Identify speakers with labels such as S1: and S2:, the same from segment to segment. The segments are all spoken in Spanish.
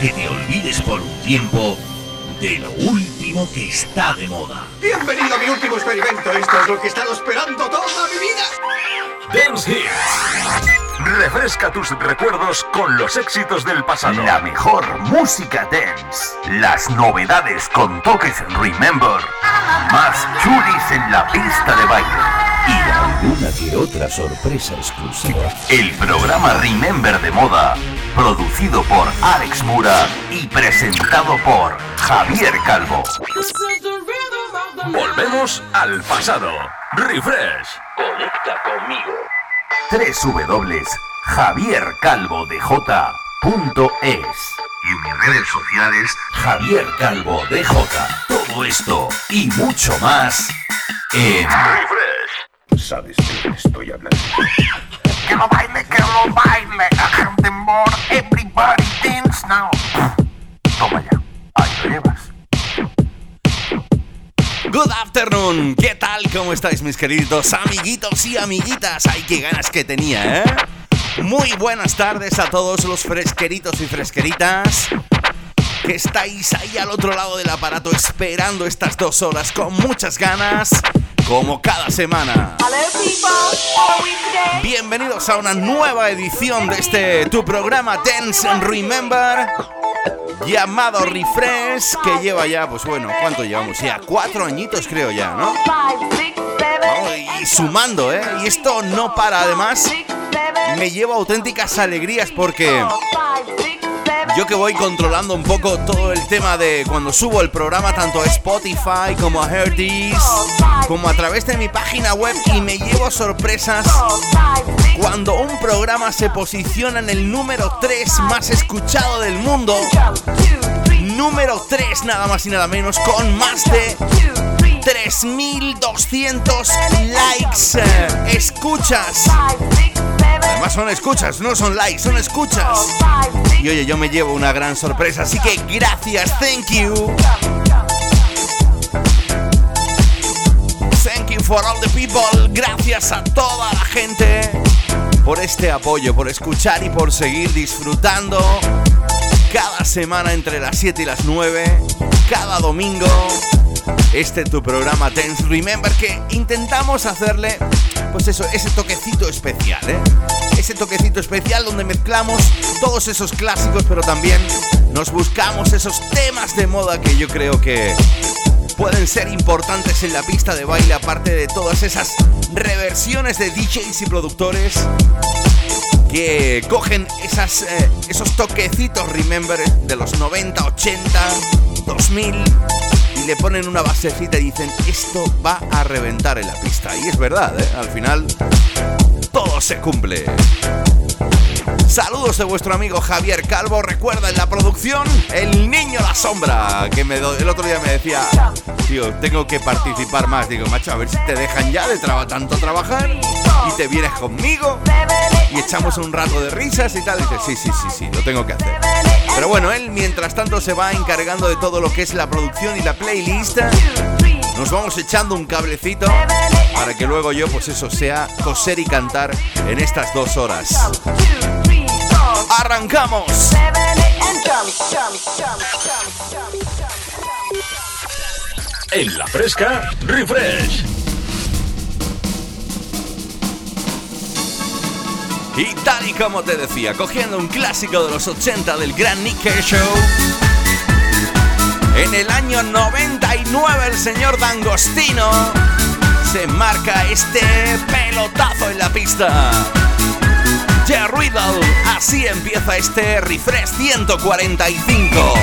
S1: que te olvides por un tiempo de lo último que está de moda.
S2: Bienvenido a mi último experimento. Esto es lo que he estado esperando toda mi vida.
S1: Dance Hits.
S3: Refresca tus recuerdos con los éxitos del pasado. La mejor música dance. Las novedades con toques Remember. Más chulis en la pista de baile
S1: y alguna que otra sorpresa exclusiva.
S3: El programa Remember de Moda, producido por Alex Mura y presentado por Javier Calvo. Volvemos al pasado. Refresh. Conecta conmigo. 3 W Javier Calvo de y en mis redes sociales Javier Calvo DJ. Todo esto y mucho más en Refresh.
S1: Sabes de qué estoy hablando.
S3: Que lo baile, que lo baile. Temor, everybody dance now. Toma ya, ahí lo llevas.
S4: Good afternoon, ¿qué tal? ¿Cómo estáis mis queridos amiguitos y amiguitas? Ay, qué ganas que tenía, ¿eh? Muy buenas tardes a todos los fresqueritos y fresqueritas que estáis ahí al otro lado del aparato esperando estas dos horas con muchas ganas como cada semana. Bienvenidos a una nueva edición de este tu programa Dance and Remember llamado Refresh que lleva ya, pues bueno, ¿cuánto llevamos? Ya cuatro añitos creo ya, ¿no? y sumando, ¿eh? Y esto no para, además me lleva auténticas alegrías porque yo que voy controlando un poco todo el tema de cuando subo el programa tanto a Spotify como a Hearties, como a través de mi página web y me llevo sorpresas cuando un programa se posiciona en el número 3 más escuchado del mundo. Número 3 nada más y nada menos con más de 3200 likes. Escuchas. Además son escuchas, no son likes, son escuchas. Y oye, yo me llevo una gran sorpresa, así que gracias, thank you. Thank you for all the people. Gracias a toda la gente por este apoyo, por escuchar y por seguir disfrutando cada semana entre las 7 y las 9, cada domingo. Este tu programa Tense Remember que intentamos hacerle pues eso, ese toquecito especial, ¿eh? Ese toquecito especial donde mezclamos todos esos clásicos, pero también nos buscamos esos temas de moda que yo creo que pueden ser importantes en la pista de baile, aparte de todas esas reversiones de DJs y productores que cogen eh, esos toquecitos, remember, de los 90, 80, 2000 y le ponen una basecita y dicen, esto va a reventar en la pista. Y es verdad, ¿eh? al final todo se cumple. Saludos de vuestro amigo Javier Calvo. Recuerda en la producción, el niño la sombra. Que me el otro día me decía, tío, tengo que participar más. Digo, macho, a ver si te dejan ya de tanto trabajar y te vienes conmigo y echamos un rato de risas y tal. Y dice, sí, sí, sí, sí, lo tengo que hacer. Pero bueno, él mientras tanto se va encargando de todo lo que es la producción y la playlist. Nos vamos echando un cablecito para que luego yo, pues eso, sea coser y cantar en estas dos horas. ¡Arrancamos!
S1: En la fresca, refresh.
S4: Y tal y como te decía, cogiendo un clásico de los 80 del Gran Nick Show. En el año 99 el señor D'Angostino se marca este pelotazo en la pista. Yeah, Riddle, así empieza este refresh 145.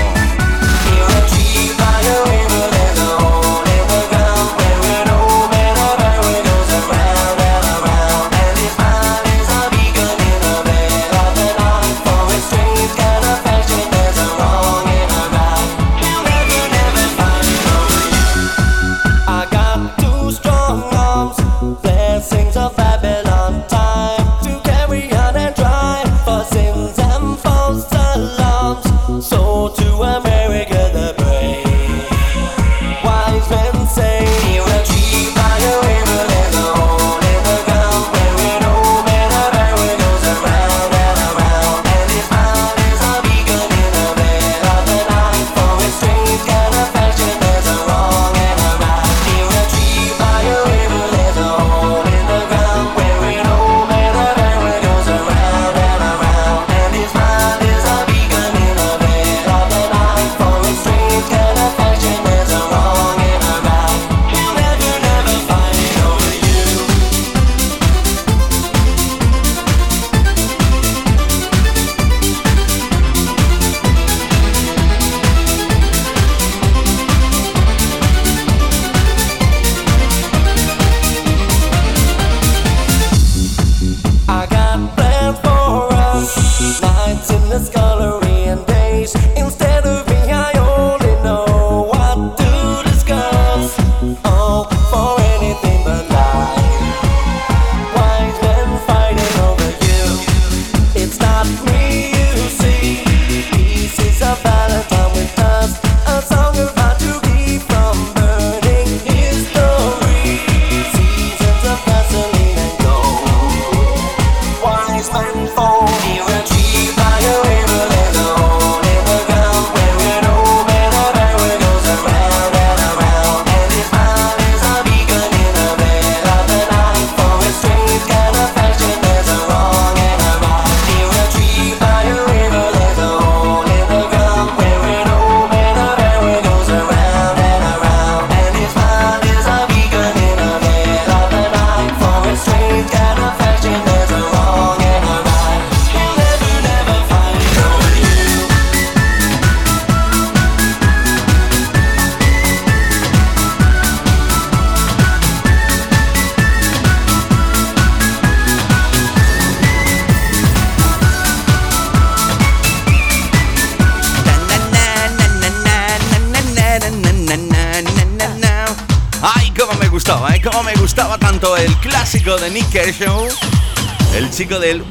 S5: Del...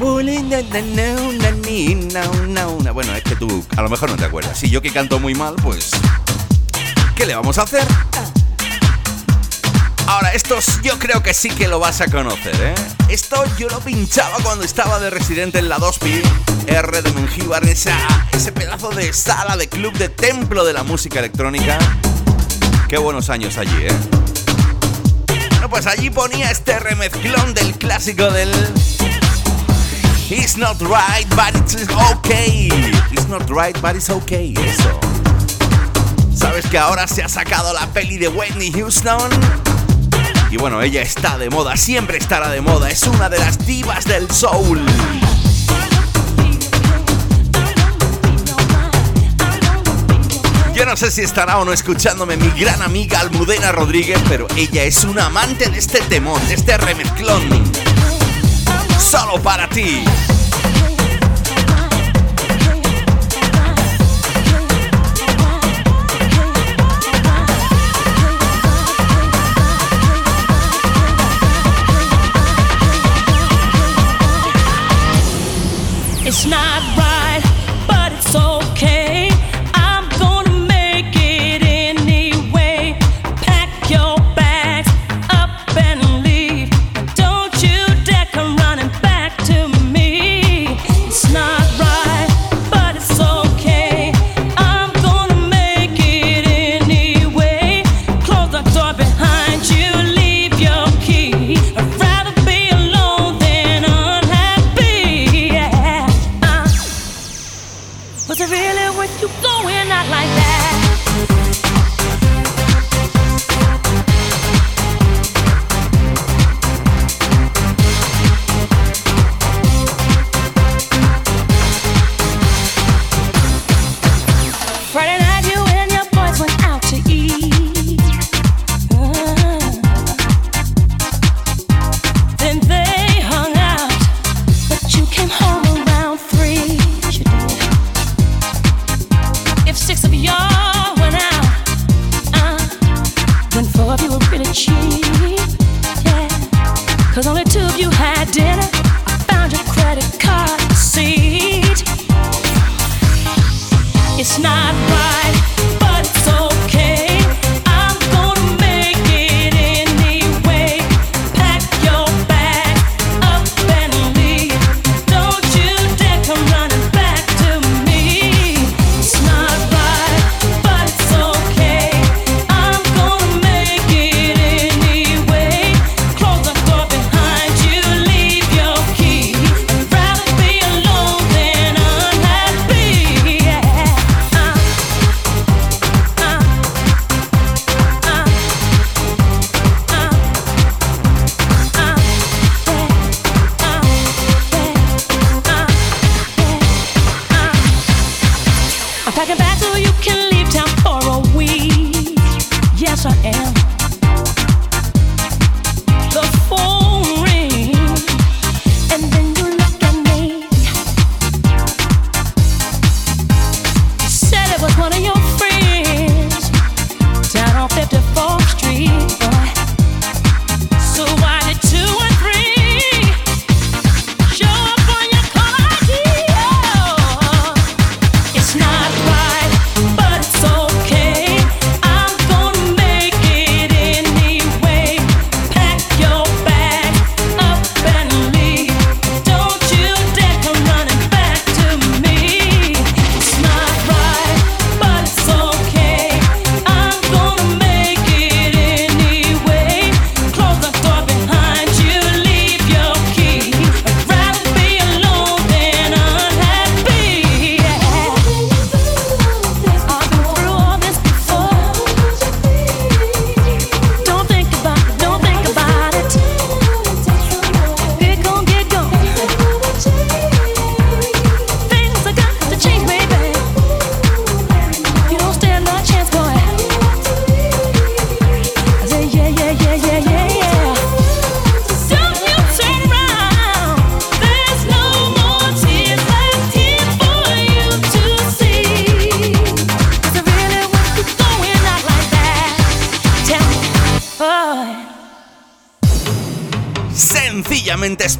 S5: Bueno, es que tú a lo mejor no te acuerdas. Si yo que canto muy mal, pues... ¿Qué le vamos a hacer? Ahora, estos yo creo que sí que lo vas a conocer, ¿eh? Esto yo lo pinchaba cuando estaba de residente en la 2P, R de Mengíbar, esa, ese pedazo de sala, de club, de templo de la música electrónica. Qué buenos años allí, ¿eh? Bueno, pues allí ponía este remezclón del clásico del... It's not right, but it's okay. It's not right, but it's okay. Eso. ¿Sabes que ahora se ha sacado la peli de Whitney Houston? Y bueno, ella está de moda, siempre estará de moda, es una de las divas del soul. Yo no sé si estará o no escuchándome mi gran amiga Almudena Rodríguez, pero ella es una amante de este temón, de este remezclón. Solo para ti.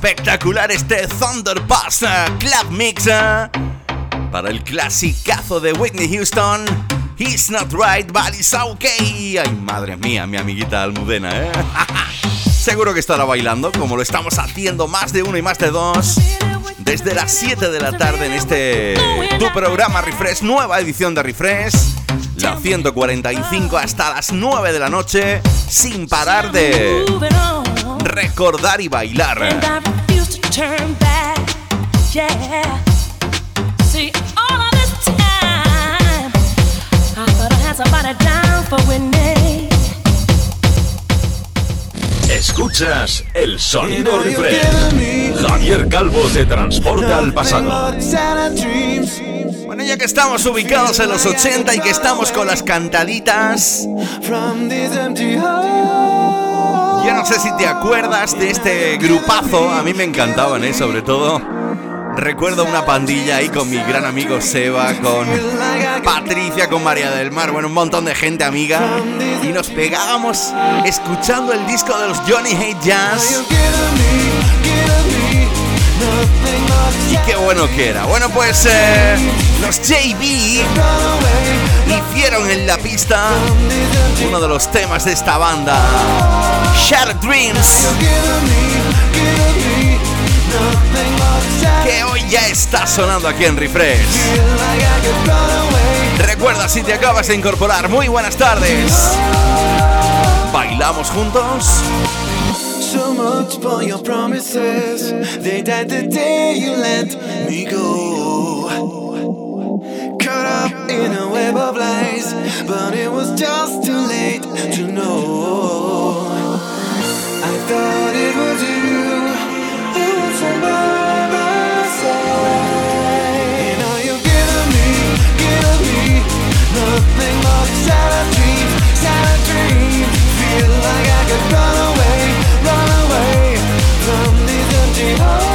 S1: Espectacular este Thunder Pass Club Mix para el clasicazo de Whitney Houston. He's not right, but it's okay. Ay, madre mía, mi amiguita Almudena, ¿eh? Seguro que estará bailando, como lo estamos haciendo más de uno y más de dos. Desde las 7 de la tarde en este tu programa Refresh, nueva edición de Refresh. La 145 hasta las 9 de la noche, sin parar de recordar y bailar.
S3: Escuchas el sonido refresh. Javier Calvo te transporta al pasado.
S1: Bueno, ya que estamos ubicados en los 80 y que estamos con las cantaditas. No sé si te acuerdas de este grupazo, a mí me encantaban, ¿eh? Sobre todo Recuerdo una pandilla ahí con mi gran amigo Seba, con Patricia, con María del Mar, bueno, un montón de gente amiga. Y nos pegábamos escuchando el disco de los Johnny Hate Jazz. Y qué bueno que era. Bueno, pues eh, los JB hicieron en la pista uno de los temas de esta banda, Shattered Dreams que hoy ya está sonando aquí en Refresh. Recuerda si te acabas de incorporar, muy buenas tardes. ¿Bailamos juntos? So much for your promises. They died the day you let me go. Caught up in a web of lies, but it was just too late to know. I thought it was you who was side. nothing but sad Oh.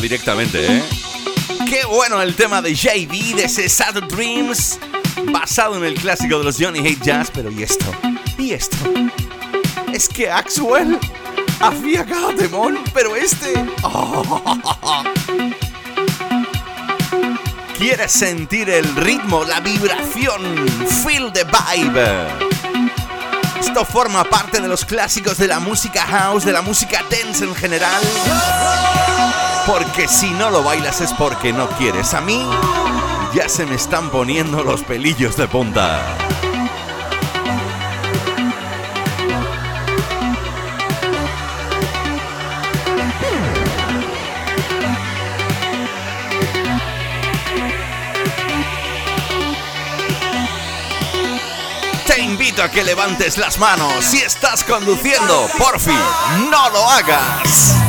S1: Directamente, ¿eh? Qué bueno el tema de JB, de ese Sad Dreams, basado en el clásico de los Johnny Hate Jazz, pero ¿y esto? ¿Y esto? Es que Axwell hacía cada temón, pero este... ¡Oh! ¿Quieres sentir el ritmo, la vibración? Feel the vibe. Esto forma parte de los clásicos de la música house, de la música dance en general. Porque si no lo bailas es porque no quieres. A mí ya se me están poniendo los pelillos de punta. Te invito a que levantes las manos. Si estás conduciendo, porfi, no lo hagas.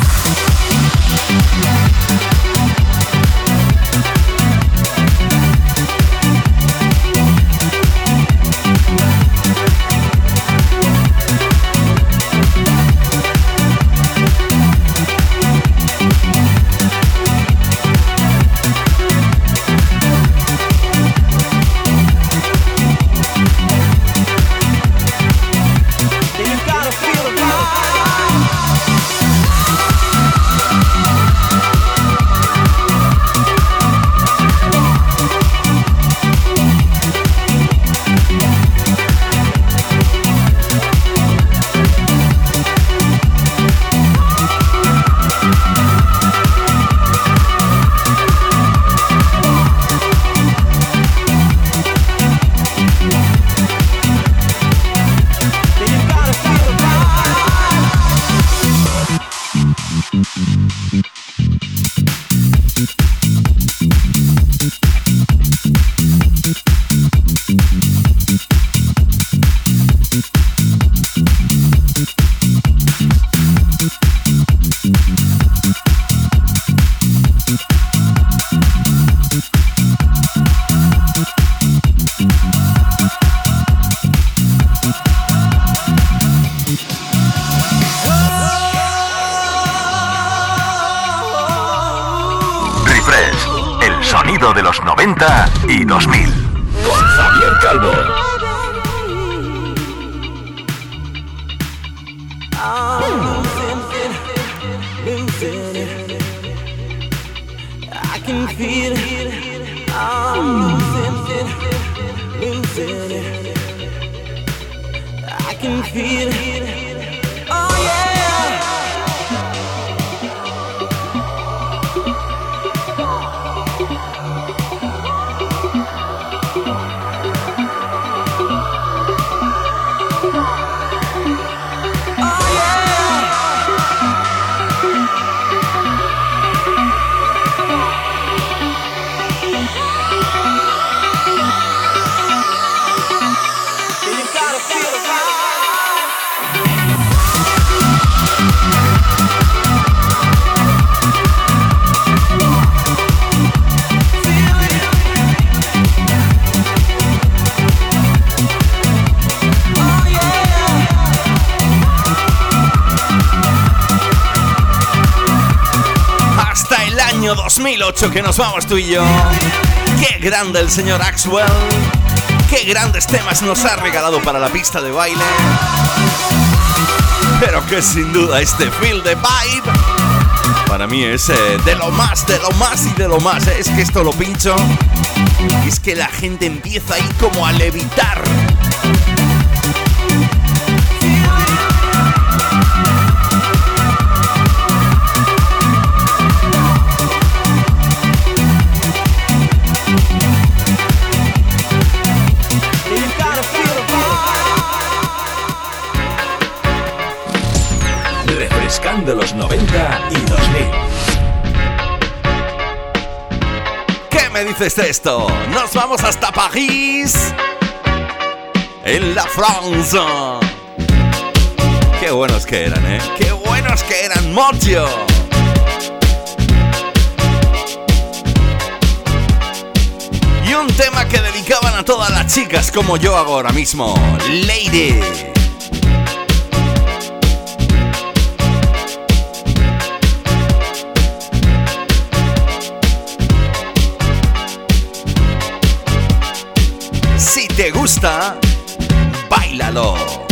S4: 2008 que nos vamos tú y yo. Qué grande el señor Axwell. Qué grandes temas nos ha regalado para la pista de baile. Pero que sin duda este feel de vibe para mí es eh, de lo más, de lo más y de lo más. Es que esto lo pincho y es que la gente empieza ahí como a levitar.
S1: De los 90 y 2000.
S4: ¿Qué me dices de esto? Nos vamos hasta París. En la France. Qué buenos que eran, ¿eh? Qué buenos que eran, Mocho. Y un tema que dedicaban a todas las chicas como yo ahora mismo. Lady. Gusta, bailalo.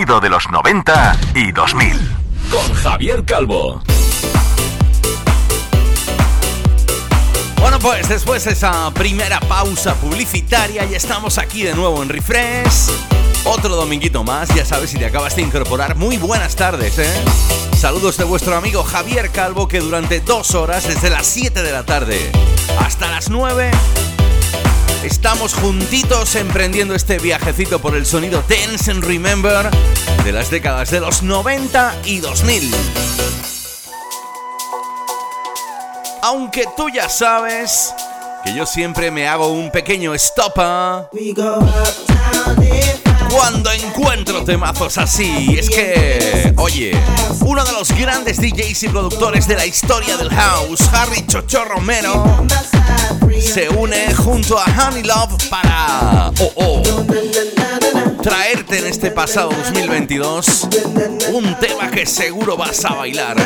S3: Sonido de los 90 y 2000. Con Javier Calvo.
S4: Bueno, pues después de esa primera pausa publicitaria, ya estamos aquí de nuevo en Refresh. Otro dominguito más, ya sabes si te acabas de incorporar. Muy buenas tardes, ¿eh? Saludos de vuestro amigo Javier Calvo que durante dos horas, desde las 7 de la tarde hasta las 9, Estamos juntitos emprendiendo este viajecito por el sonido Dance and Remember de las décadas de los 90 y 2000. Aunque tú ya sabes que yo siempre me hago un pequeño stop ¿ah? cuando encuentro temazos así. Es que, oye, uno de los grandes DJs y productores de la historia del house, Harry Chocho Romero, se une junto a Honey Love para oh, oh, traerte en este pasado 2022 un tema que seguro vas a bailar.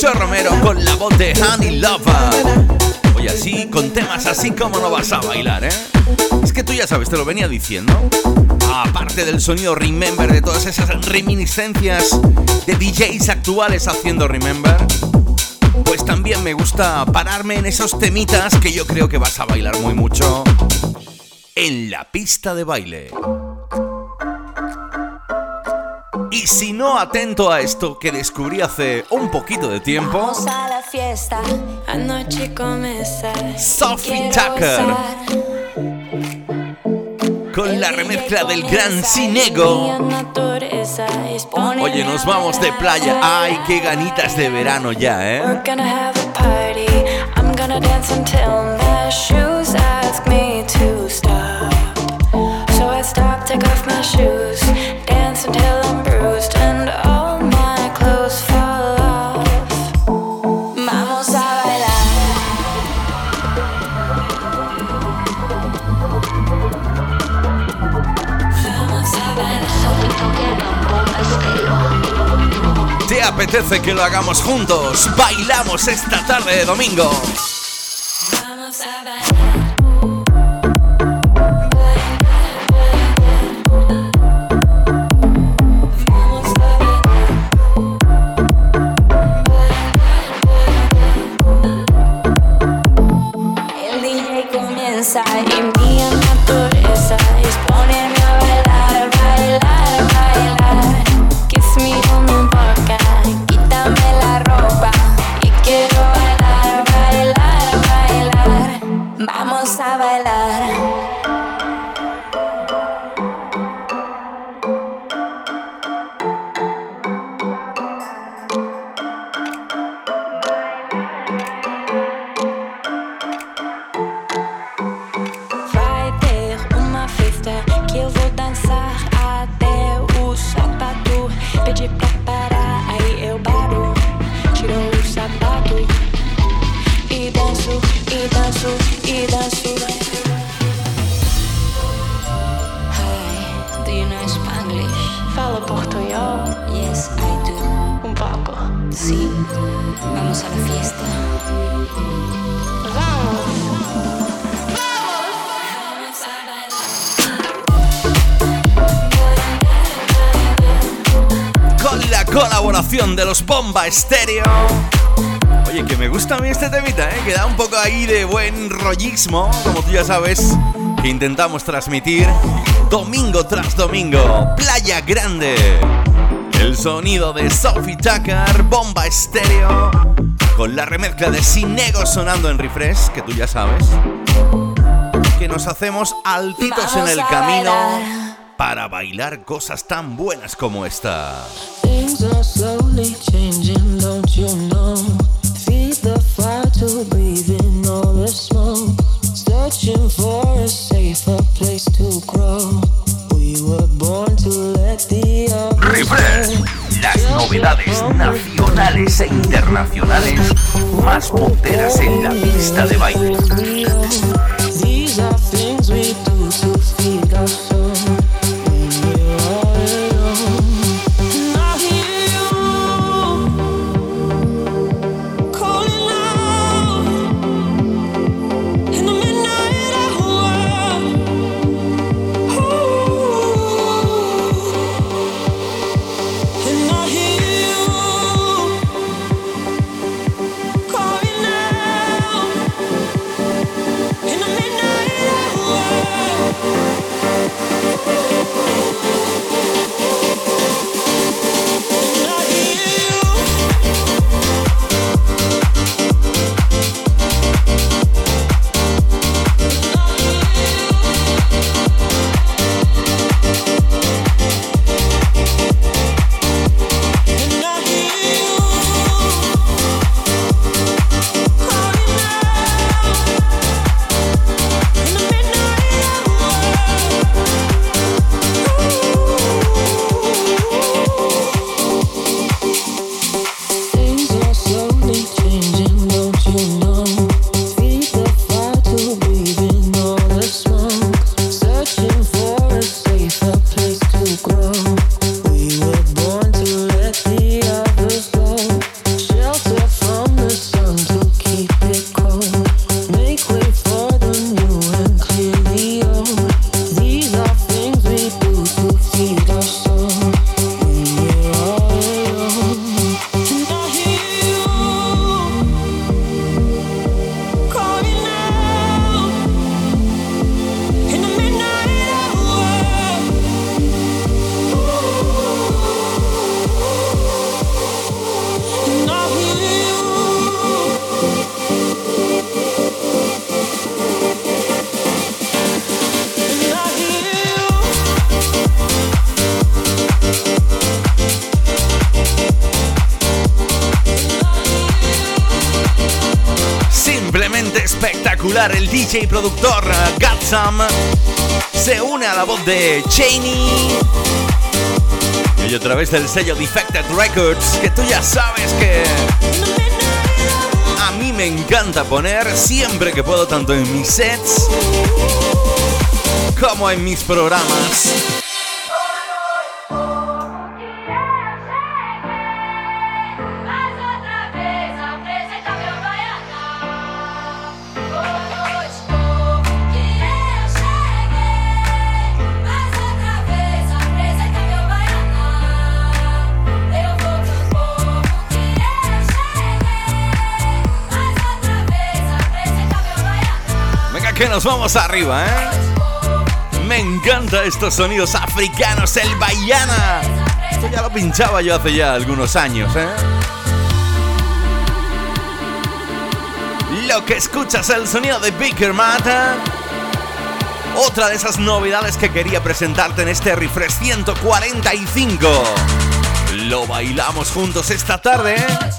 S4: Chocho Romero con la voz de Honey Lover. Oye, así, con temas así como no vas a bailar, ¿eh? Es que tú ya sabes, te lo venía diciendo. Aparte del sonido Remember, de todas esas reminiscencias de DJs actuales haciendo Remember, pues también me gusta pararme en esos temitas que yo creo que vas a bailar muy mucho en la pista de baile. No atento a esto que descubrí hace un poquito de tiempo, Sophie Tucker. con la remezcla del gran Sinego. Oye, nos vamos de playa. Ay, qué ganitas de verano ya, ¿eh? Apetece que lo hagamos juntos. Bailamos esta tarde de domingo. Como tú ya sabes, que intentamos transmitir domingo tras domingo. Playa Grande. El sonido de Sophie Tucker, Bomba Estéreo, con la remezcla de Sinego sonando en refresh, que tú ya sabes. Que nos hacemos altitos en el camino para bailar cosas tan buenas como esta. Nacionales e internacionales más punteras en la pista de baile. Productor Gatsam se une a la voz de Cheney. Y a través del sello Defected Records, que tú ya sabes que a mí me encanta poner siempre que puedo, tanto en mis sets como en mis programas. Vamos arriba, ¿eh? Me encanta estos sonidos africanos, el Bayana. Esto ya lo pinchaba yo hace ya algunos años, ¿eh? Lo que escuchas es el sonido de Baker Mata. Otra de esas novedades que quería presentarte en este refresh 145. Lo bailamos juntos esta tarde, ¿eh?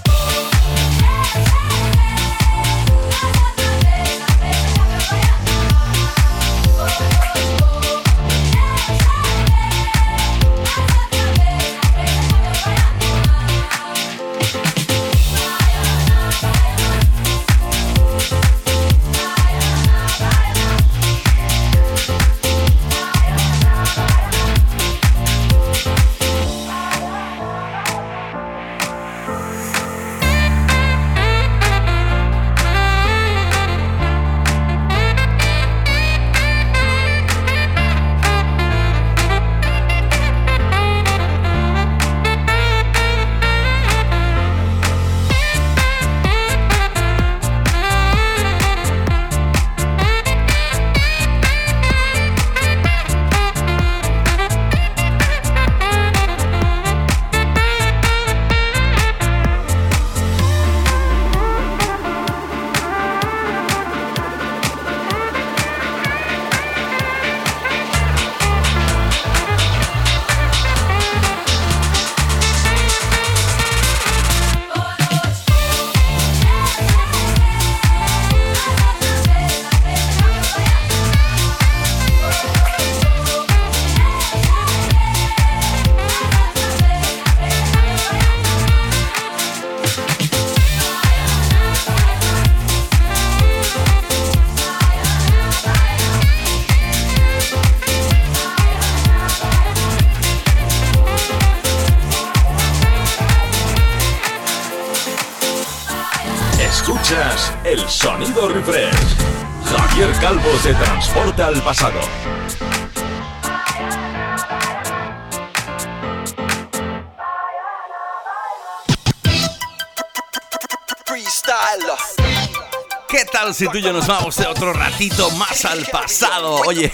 S4: ¿Qué tal si tú y yo nos vamos de otro ratito más al pasado? Oye,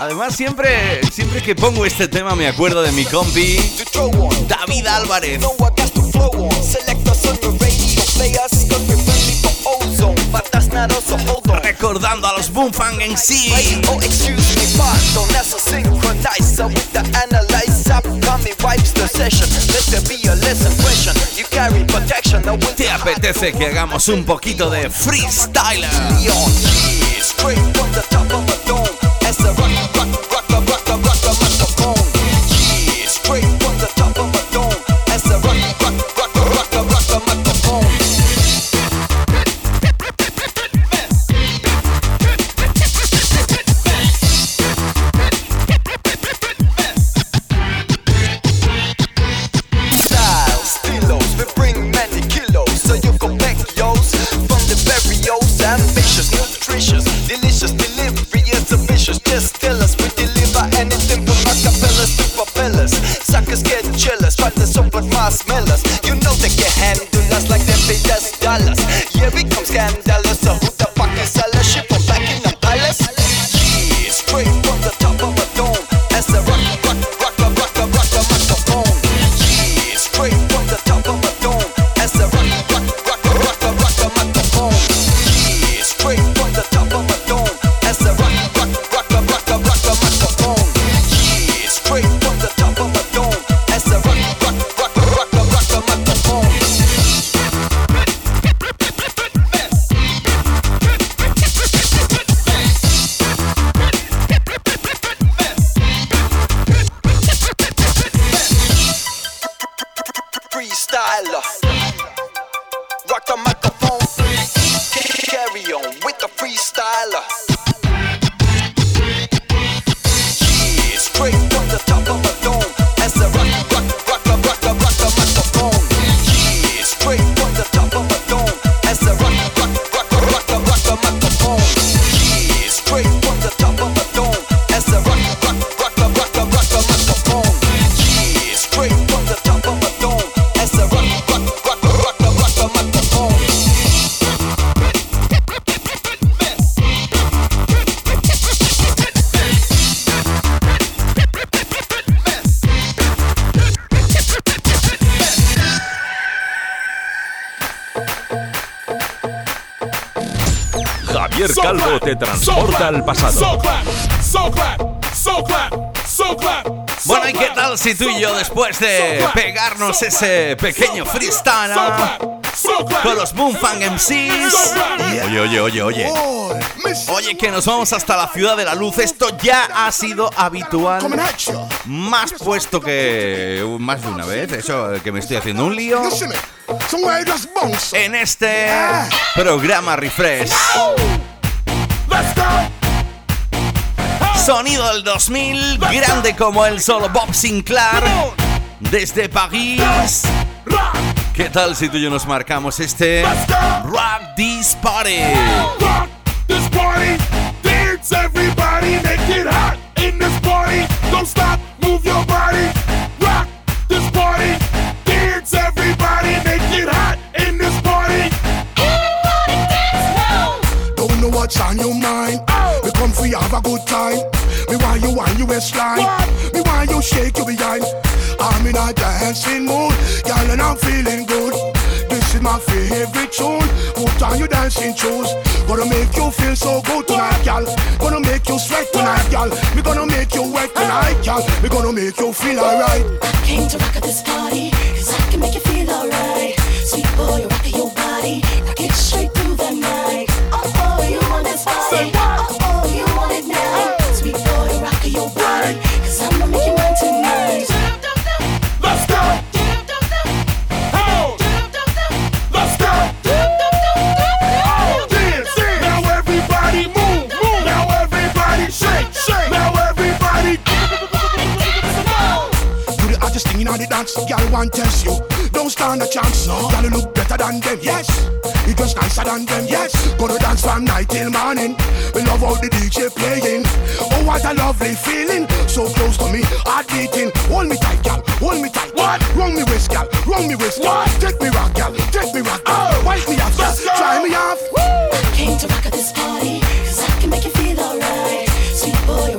S4: además siempre, siempre que pongo este tema me acuerdo de mi compi David Álvarez. Recordando a los Boomfang en sí. ¿Te apetece que hagamos un poquito de freestyler?
S6: Transporta al pasado.
S4: Bueno, ¿y qué tal si tú y yo después de pegarnos ese pequeño freestyle ah, con los Moonfang MCs? Oye, oye, oye, oye. Oye, que nos vamos hasta la ciudad de la luz. Esto ya ha sido habitual. Más puesto que más de una vez. Eso que me estoy haciendo un lío. En este programa Refresh. Sonido del 2000, grande como el solo Bob Sinclair, desde París. ¿Qué tal si tú y yo nos marcamos este Rock This Party?
S7: Rock this party, dance everybody, make it hot in this party. Don't stop, move your body. Rock this party, dance everybody, make it hot in this party.
S8: Don't know what's on your mind. We come for you have a good time. Want you on your waistline. Me want you shake your behind. I'm in a dancing mood, girl, and I'm feeling good. This is my favorite tune. Put on your dancing shoes. Gonna make you feel so good tonight, girl. Gonna make you sweat tonight, girl. Me gonna make you wet tonight, girl. Me gonna make you feel alright.
S9: I Came to rock at this party, cause I can make you feel alright. Sweet boy, you rock your body, rock it straight through the night. Oh, oh, you want this party?
S8: The hottest thing in all the dance, girl want test you. Don't stand a chance, no. Girl you look better than them, yes. You just nicer than them, yes. Gonna dance from night till morning. We love all the DJ playing. Oh what a lovely feeling, so close to me, heart beating. Hold me tight, girl, hold me tight. What? Run me waist, girl, run me waist. What? Take me rock, girl, take me rock. Oh. Wipe me off, girl, try me off.
S9: I Came to rock at this party, cause I can make you feel alright. Sweet boy,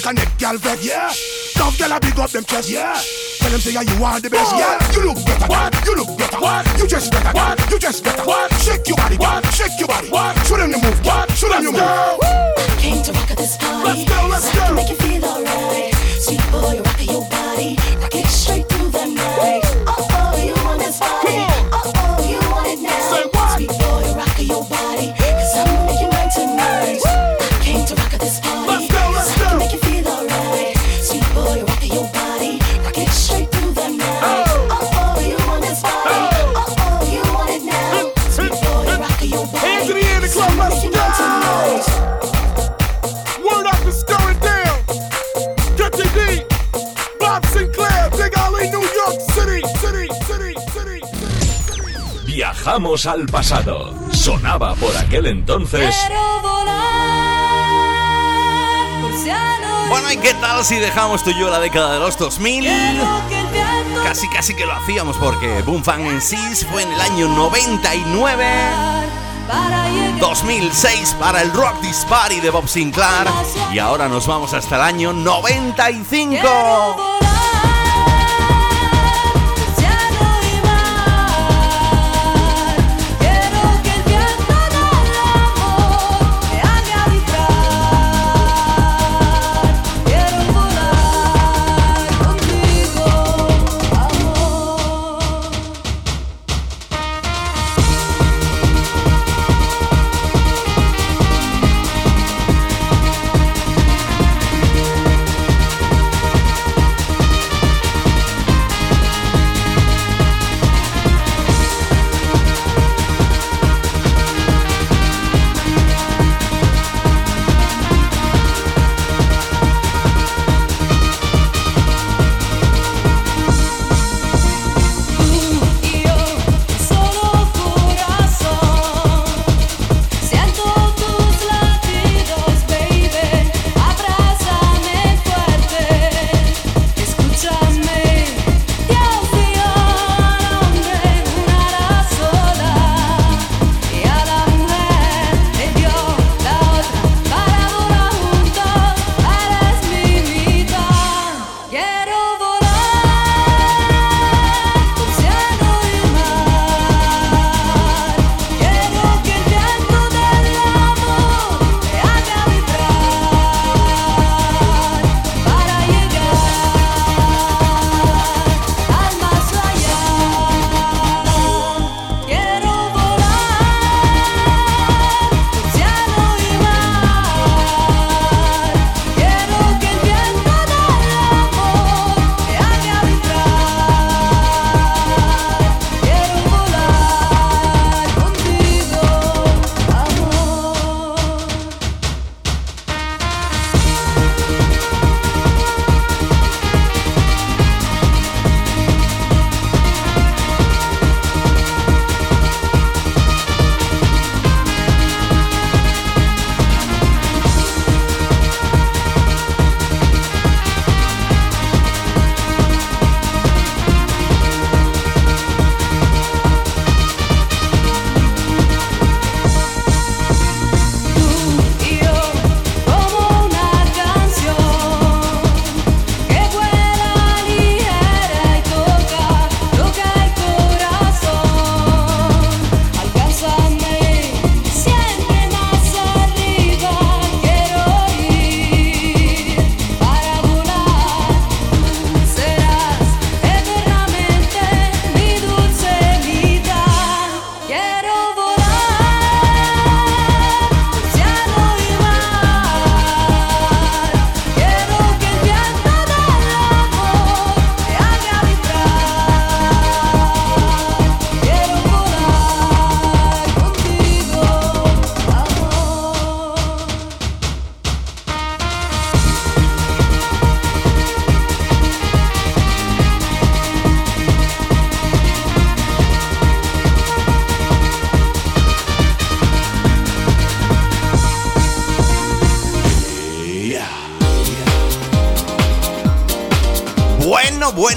S9: Make
S8: a neck girl vex. Yeah. Tough girl a big up them chest. Yeah. Tell them say yeah, you are the best. Yeah. You look better. What? You look better. What? You just better. What? You just better. What? Shake your body. What? Shake your body. What? Show them you move. What? Show them you move.
S9: Came to rock at this party,
S7: Let's go, let's
S9: cause I can make you feel alright. Sweet boy, rock your body, rock it straight through the night. Oh,
S6: Viajamos al pasado. Sonaba por aquel entonces.
S4: Bueno, ¿y qué tal si dejamos tú y yo la década de los 2000?
S5: Quiero que el viento
S4: Casi, casi que lo hacíamos porque Boom Fang en sí fue en el año 99.
S5: para llegar
S4: 2006 para el Rock This Party de Bob Sinclair y ahora nos vamos hasta el año 95.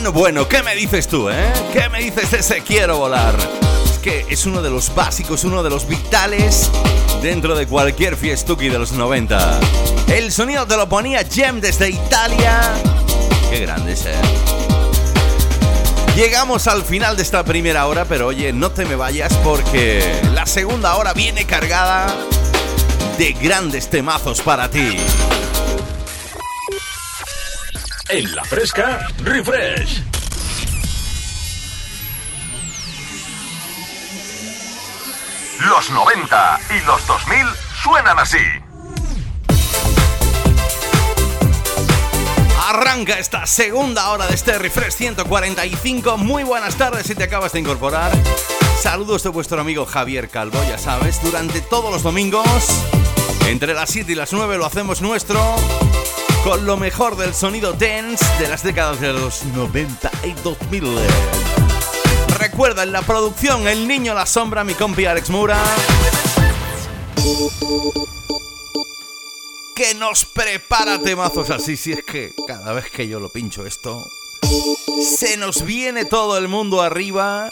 S4: Bueno, bueno, ¿qué me dices tú, eh? ¿Qué me dices de ese quiero volar? Es que es uno de los básicos, uno de los vitales dentro de cualquier fiestuki de los 90. El sonido te lo ponía Jem desde Italia. Qué grande es, eh. Llegamos al final de esta primera hora, pero oye, no te me vayas porque la segunda hora viene cargada de grandes temazos para ti.
S6: En la fresca, refresh.
S3: Los 90 y los 2000 suenan así.
S4: Arranca esta segunda hora de este Refresh 145. Muy buenas tardes si te acabas de incorporar. Saludos de vuestro amigo Javier Calvo, ya sabes, durante todos los domingos, entre las 7 y las 9 lo hacemos nuestro, con lo mejor del sonido dance de las décadas de los 90 y 2000. Recuerda en la producción El Niño La Sombra, mi compi Alex Mura. Que nos prepara temazos así, si es que cada vez que yo lo pincho esto, se nos viene todo el mundo arriba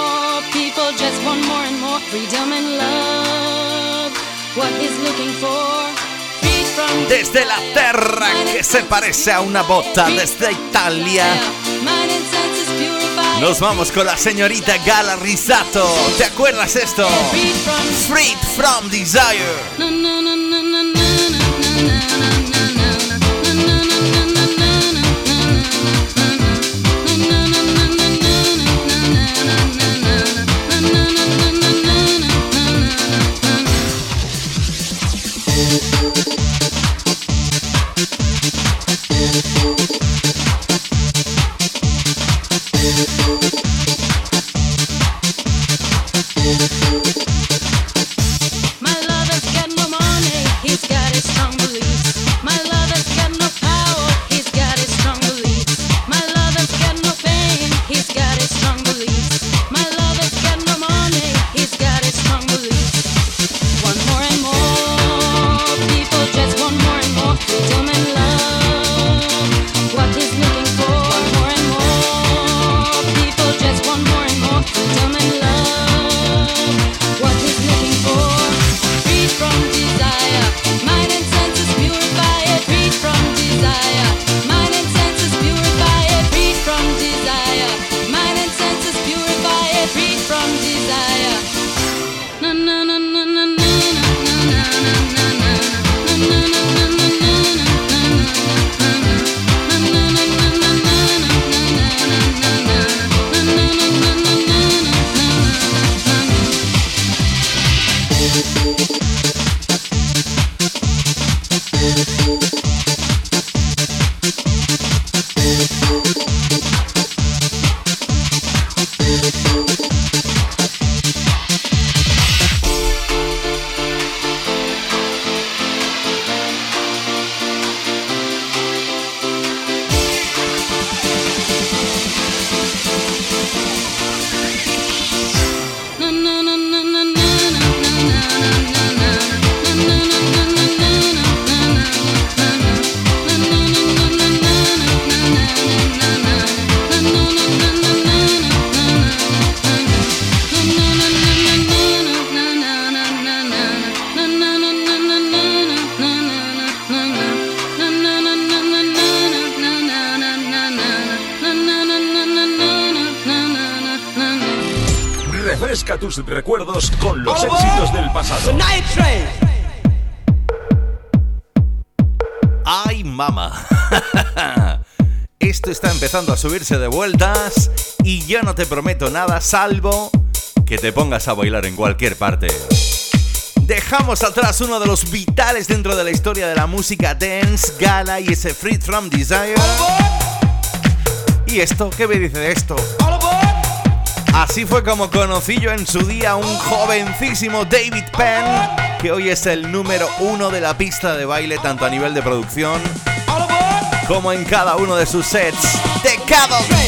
S5: people just want more and more freedom and love. What he's looking for.
S4: Desde la terra que se parece a una bota, desde Italia. Nos vamos con la señorita Gala Risato. ¿Te acuerdas esto? Freed from Desire. A subirse de vueltas y yo no te prometo nada salvo que te pongas a bailar en cualquier parte. Dejamos atrás uno de los vitales dentro de la historia de la música dance, Gala y ese Free From Desire. ¿Y esto? ¿Qué me dice de esto? Así fue como conocí yo en su día un jovencísimo David Penn, que hoy es el número uno de la pista de baile, tanto a nivel de producción como en cada uno de sus sets. De cada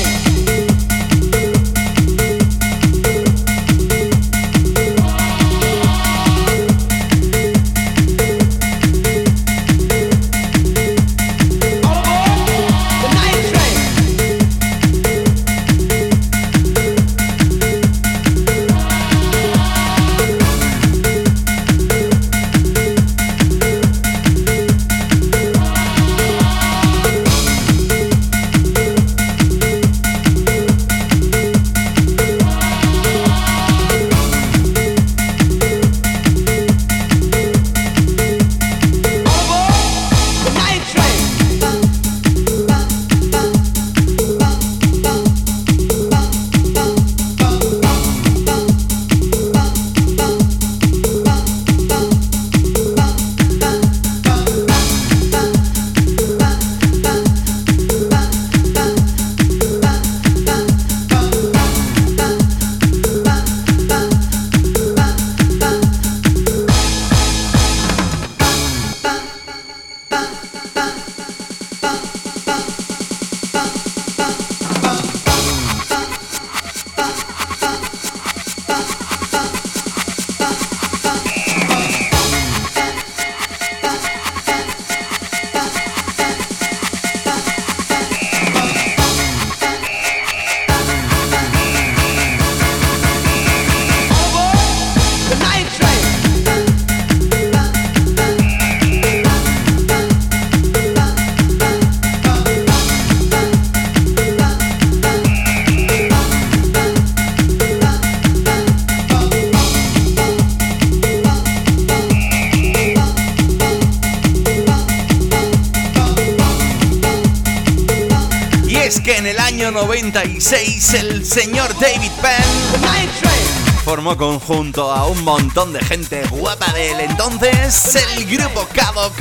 S4: 96 el señor David Penn formó conjunto a un montón de gente guapa de él entonces, el grupo Kadok.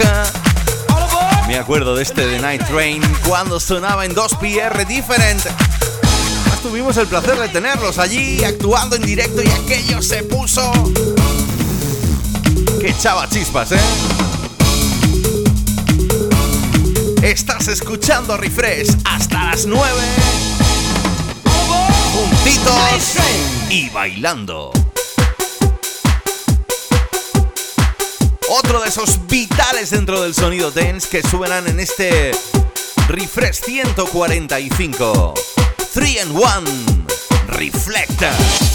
S4: Me acuerdo de este The Night Train cuando sonaba en 2PR Different. tuvimos el placer de tenerlos allí actuando en directo y aquello se puso... Que echaba chispas, ¿eh? Estás escuchando Refresh hasta las 9. Juntitos y bailando. Otro de esos vitales dentro del sonido dance que suenan en este Refresh 145. 3 and 1. Reflector.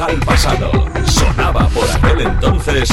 S1: Al pasado. Sonaba por aquel entonces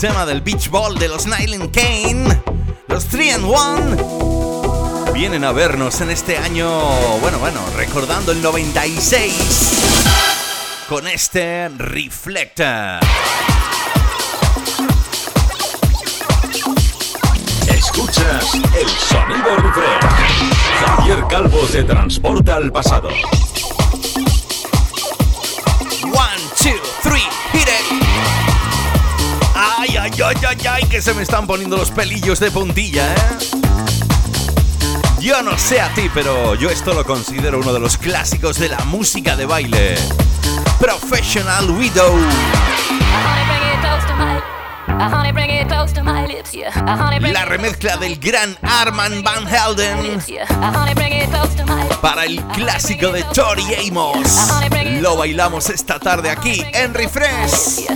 S4: tema del Beach Ball de los Nyland Kane, los 3 and 1, vienen a vernos en este año, bueno, bueno, recordando el 96 con este Reflector.
S1: Escuchas el sonido refresh. Javier Calvo te transporta al pasado.
S4: Ay, ay, ay, que se me están poniendo los pelillos de puntilla, ¿eh? Yo no sé a ti, pero yo esto lo considero uno de los clásicos de la música de baile. Professional Widow. La remezcla del gran Arman Van Helden para el clásico de Tori Amos. Lo bailamos esta tarde aquí en Refresh.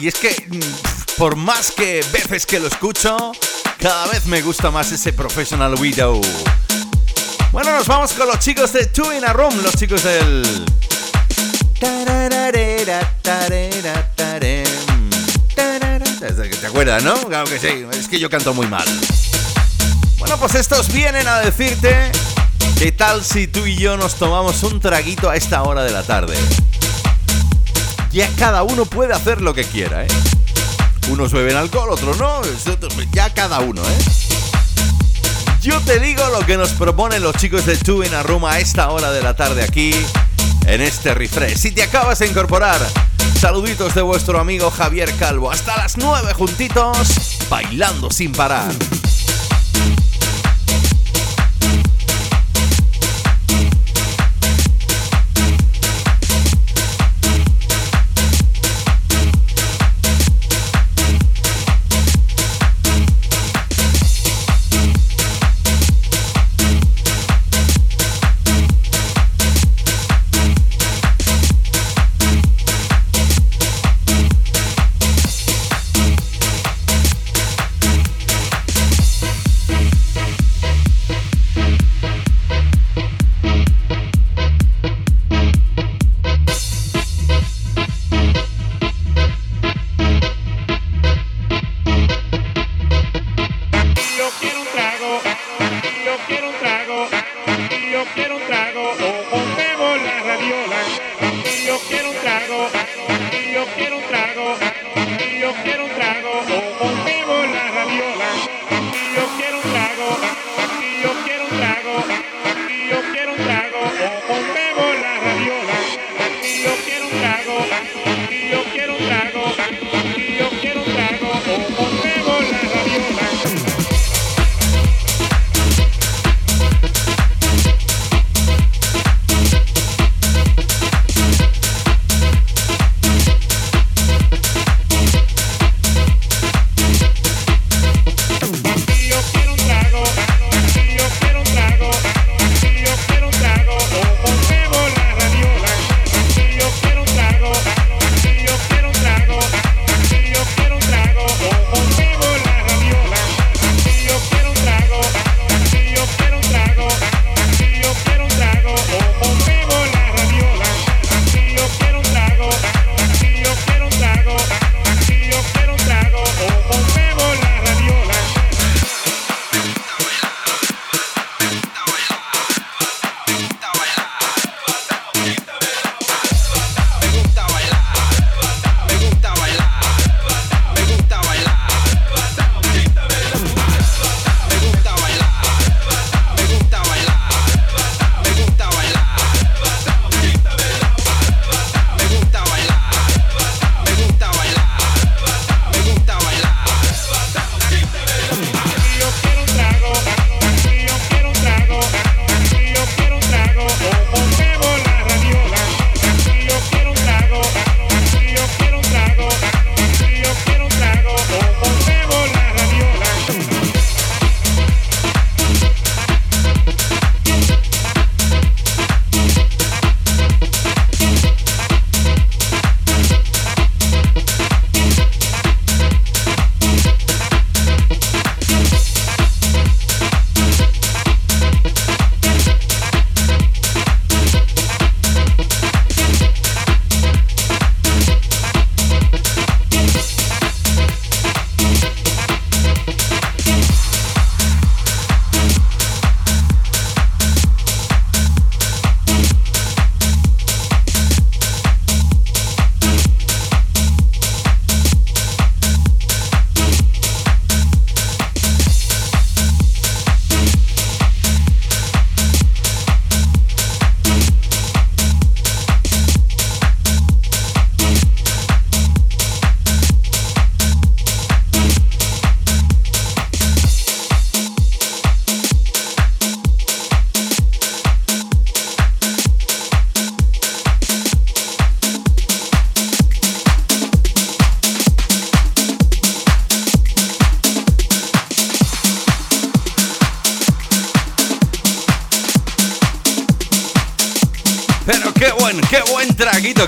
S4: Y es que mm, por más que veces que lo escucho, cada vez me gusta más ese Professional Widow. Bueno, nos vamos con los chicos de Two in a Room, los chicos del... ¿Te acuerdas, no? Claro que sí, es que yo canto muy mal. Bueno, pues estos vienen a decirte qué tal si tú y yo nos tomamos un traguito a esta hora de la tarde ya cada uno puede hacer lo que quiera, ¿eh? Unos beben alcohol, otros no, ya cada uno, ¿eh? Yo te digo lo que nos proponen los chicos de Two in a Room a esta hora de la tarde aquí, en este refresh. Si te acabas de incorporar, saluditos de vuestro amigo Javier Calvo. Hasta las 9 juntitos, bailando sin parar.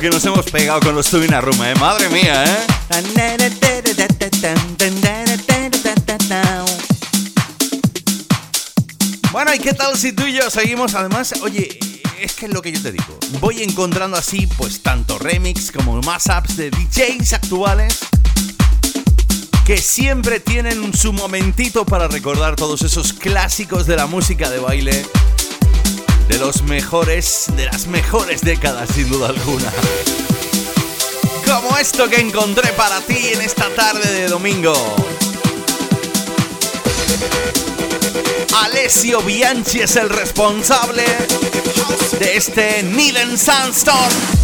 S4: que nos hemos pegado con los Tubina Ruma, ¿eh? Madre mía, ¿eh? Bueno, ¿y qué tal si tú y yo seguimos? Además, oye, es que es lo que yo te digo. Voy encontrando así, pues, tanto remix como más apps de DJs actuales que siempre tienen su momentito para recordar todos esos clásicos de la música de baile de los mejores, de las mejores décadas sin duda alguna. Como esto que encontré para ti en esta tarde de domingo. Alessio Bianchi es el responsable de este Needle Sandstorm.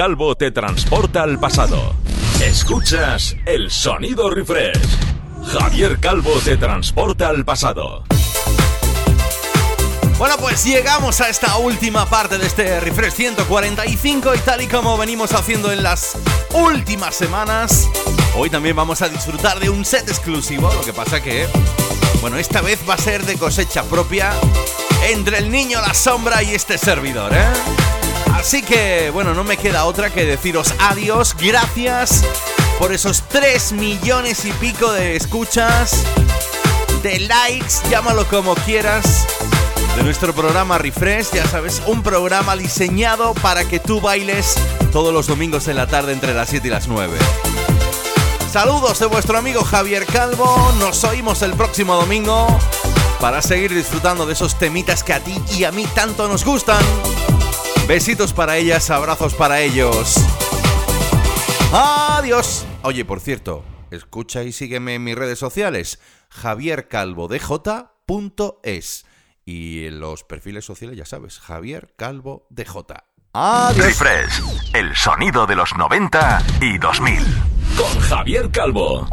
S6: Calvo te transporta al pasado. Escuchas el sonido refresh. Javier Calvo te transporta al pasado.
S4: Bueno, pues llegamos a esta última parte de este refresh 145 y tal y como venimos haciendo en las últimas semanas, hoy también vamos a disfrutar de un set exclusivo, lo que pasa que, bueno, esta vez va a ser de cosecha propia entre el niño, la sombra y este servidor, ¿eh? Así que, bueno, no me queda otra que deciros adiós, gracias por esos 3 millones y pico de escuchas, de likes, llámalo como quieras, de nuestro programa Refresh, ya sabes, un programa diseñado para que tú bailes todos los domingos en la tarde entre las 7 y las 9. Saludos de vuestro amigo Javier Calvo, nos oímos el próximo domingo para seguir disfrutando de esos temitas que a ti y a mí tanto nos gustan. Besitos para ellas, abrazos para ellos. Adiós. Oye, por cierto, escucha y sígueme en mis redes sociales, javiercalvodj.es. Y en los perfiles sociales, ya sabes, Javier Calvo DJ. Adiós.
S3: Refresh, el sonido de los 90 y 2000.
S6: Con Javier Calvo.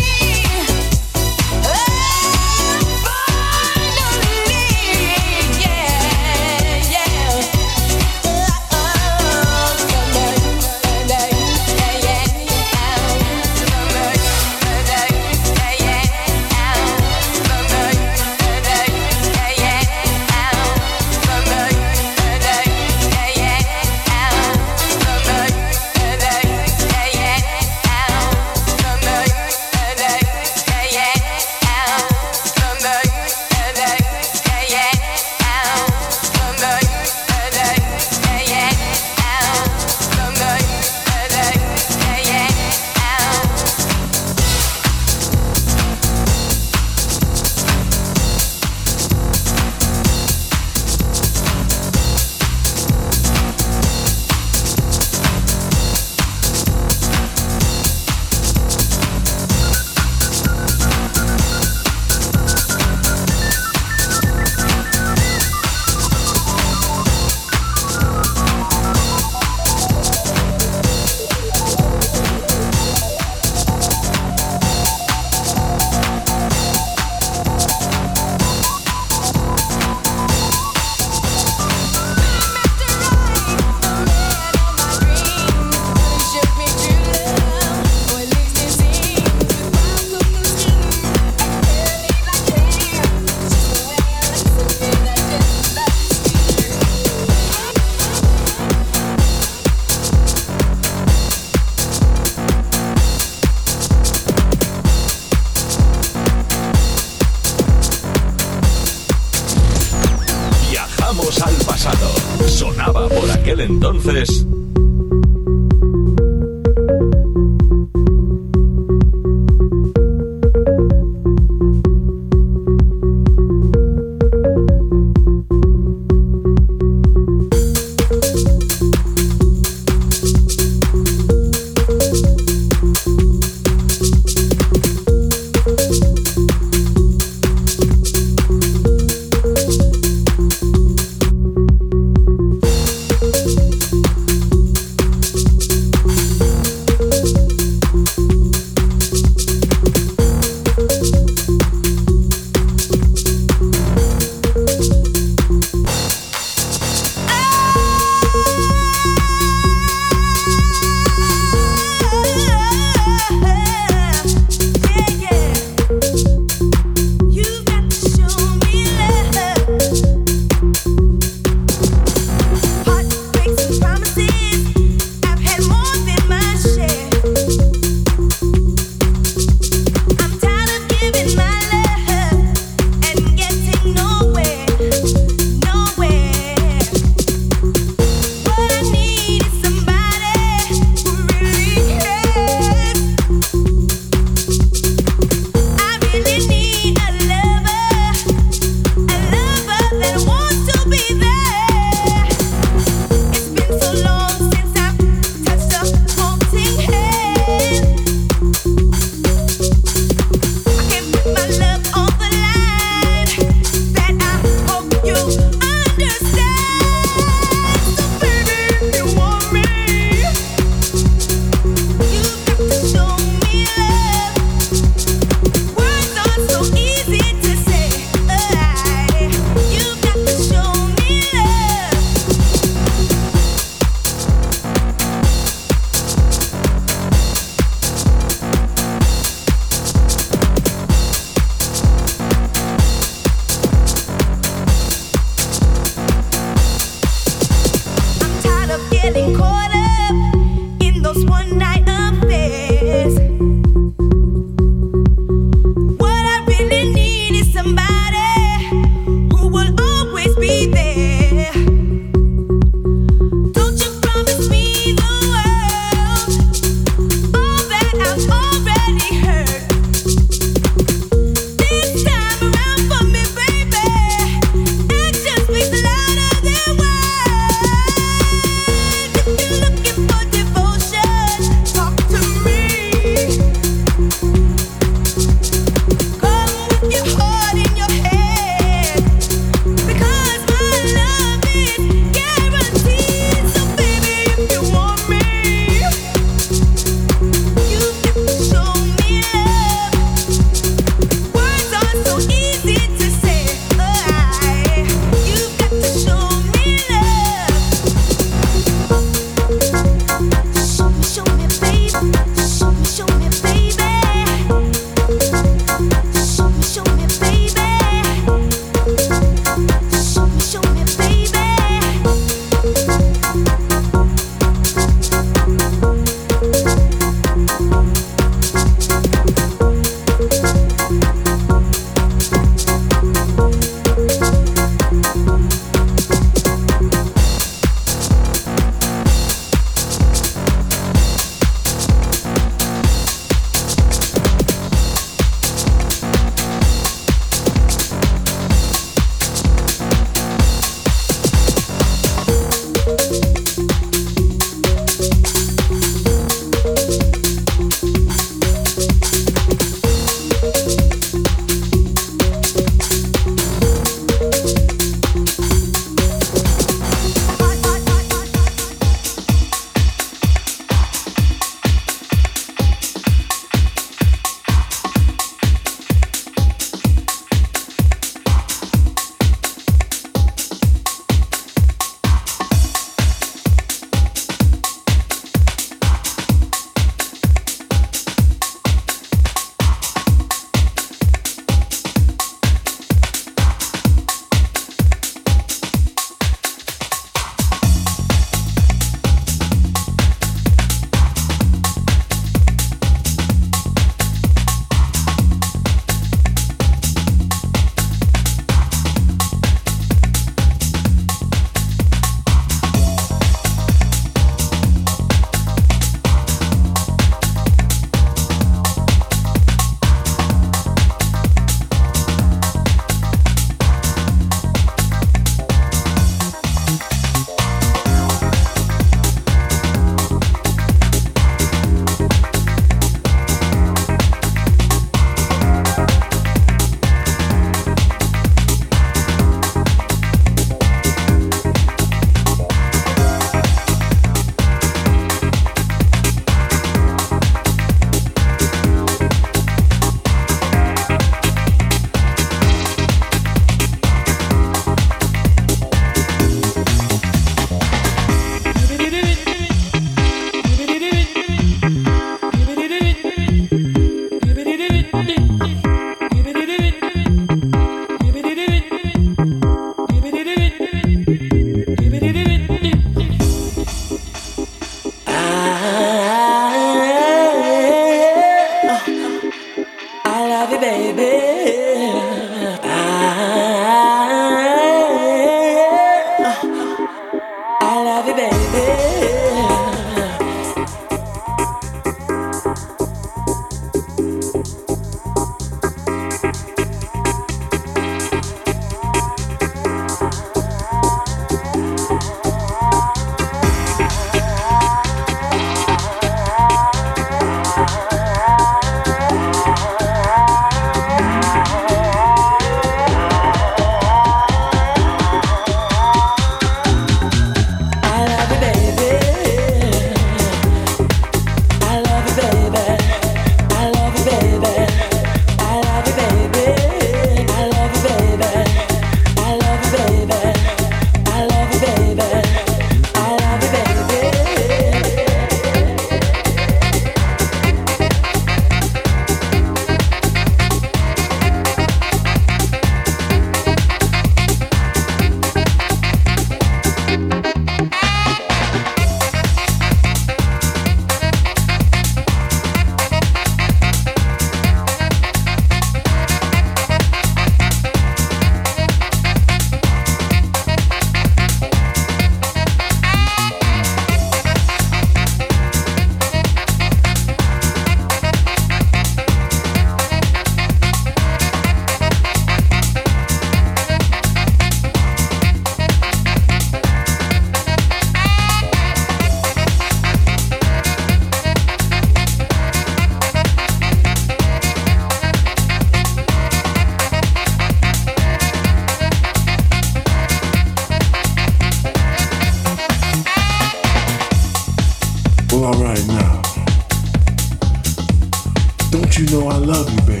S8: you know I love you, baby.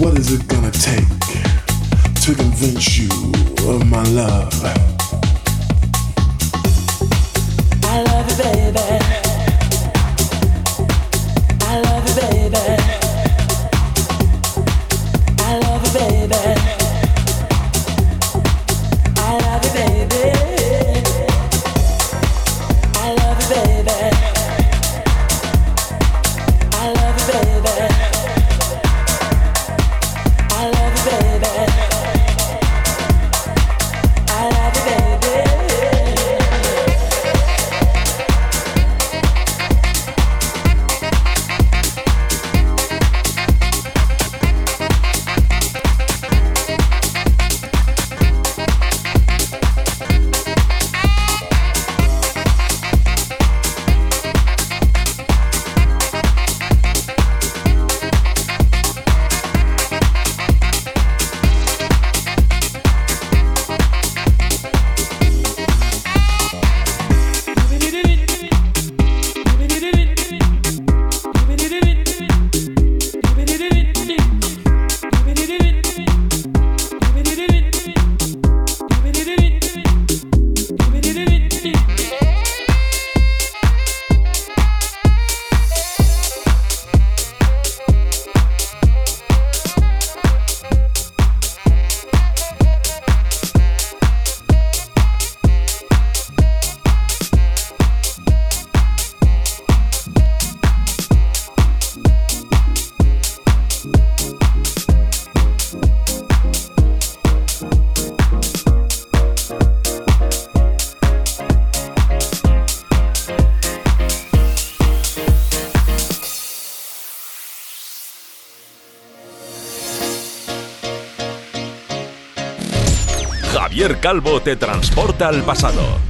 S8: What is it gonna take to convince you of my love?
S10: I love you, baby.
S6: Calvo te transporta al pasado.